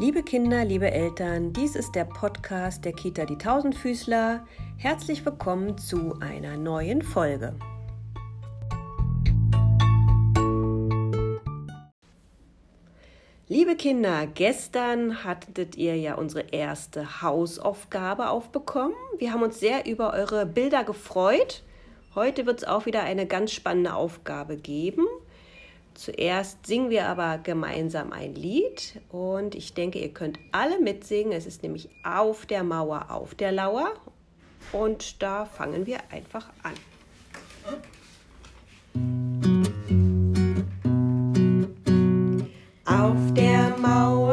Liebe Kinder, liebe Eltern, dies ist der Podcast der Kita Die Tausendfüßler. Herzlich willkommen zu einer neuen Folge. Liebe Kinder, gestern hattet ihr ja unsere erste Hausaufgabe aufbekommen. Wir haben uns sehr über eure Bilder gefreut. Heute wird es auch wieder eine ganz spannende Aufgabe geben. Zuerst singen wir aber gemeinsam ein Lied und ich denke, ihr könnt alle mitsingen. Es ist nämlich auf der Mauer, auf der Lauer und da fangen wir einfach an. Auf der Mauer,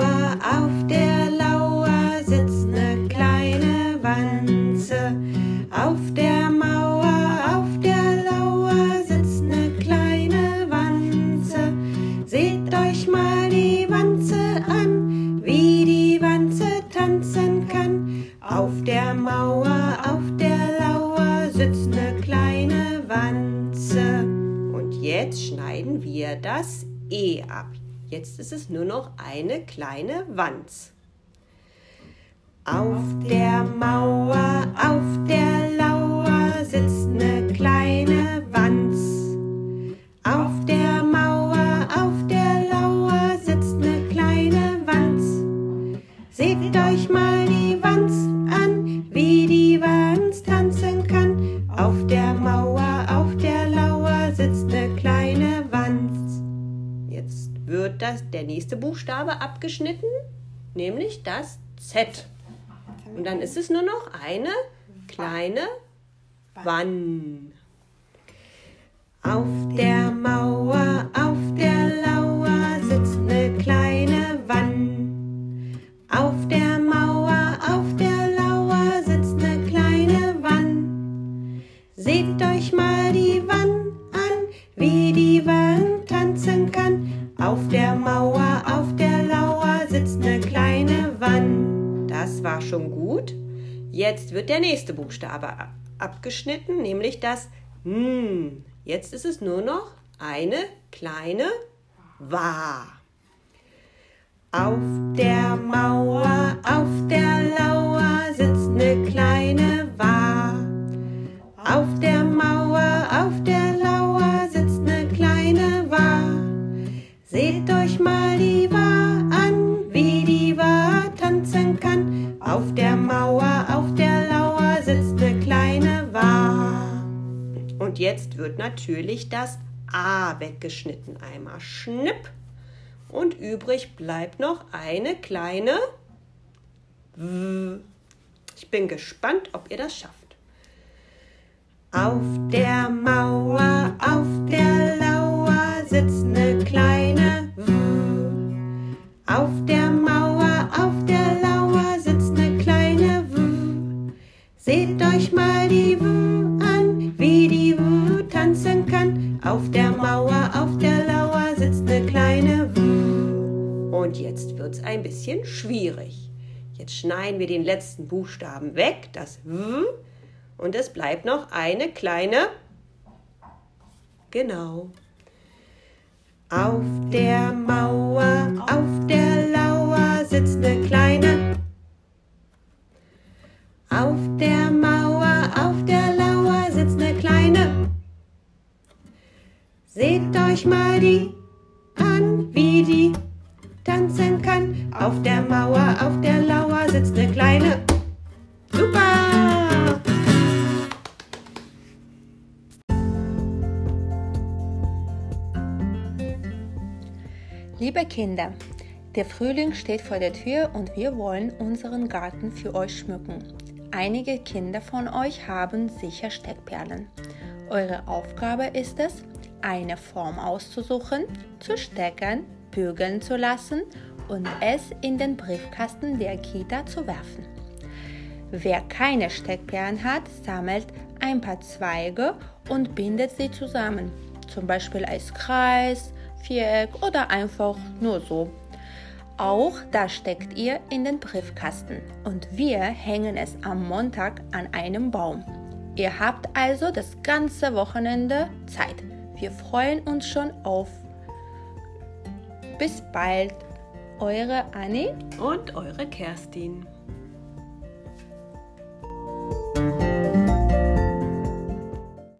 Auf der Mauer, auf der Lauer sitzt eine kleine Wanze. Und jetzt schneiden wir das E ab. Jetzt ist es nur noch eine kleine Wanz. Auf der Mauer, auf der Jetzt wird das, der nächste Buchstabe abgeschnitten, nämlich das Z. Und dann ist es nur noch eine kleine Wann. Auf der Mauer, Auf der Mauer, auf der Lauer sitzt eine kleine Wann. Das war schon gut. Jetzt wird der nächste Buchstabe abgeschnitten, nämlich das N. Jetzt ist es nur noch eine kleine Wa. Auf der Mauer, Seht euch mal die Wa an, wie die Wa tanzen kann. Auf der Mauer, auf der Lauer sitzt eine kleine Wa. Und jetzt wird natürlich das A weggeschnitten. Einmal schnipp. Und übrig bleibt noch eine kleine W. Ich bin gespannt, ob ihr das schafft. Auf der Mauer, auf der euch mal die W an, wie die W tanzen kann. Auf der Mauer, auf der Lauer sitzt eine kleine W. Und jetzt wird's ein bisschen schwierig. Jetzt schneiden wir den letzten Buchstaben weg, das W. Und es bleibt noch eine kleine. Genau. Auf der Mauer, auf der Lauer sitzt eine kleine. Auf der Mauer, Seht euch mal die an, wie die tanzen kann. Auf der Mauer, auf der Lauer sitzt eine kleine. Super! Liebe Kinder, der Frühling steht vor der Tür und wir wollen unseren Garten für euch schmücken. Einige Kinder von euch haben sicher Steckperlen. Eure Aufgabe ist es, eine Form auszusuchen, zu stecken, bügeln zu lassen und es in den Briefkasten der Kita zu werfen. Wer keine Steckperlen hat, sammelt ein paar Zweige und bindet sie zusammen, zum Beispiel als Kreis, Viereck oder einfach nur so. Auch das steckt ihr in den Briefkasten und wir hängen es am Montag an einem Baum. Ihr habt also das ganze Wochenende Zeit. Wir freuen uns schon auf. Bis bald Eure Annie und eure Kerstin.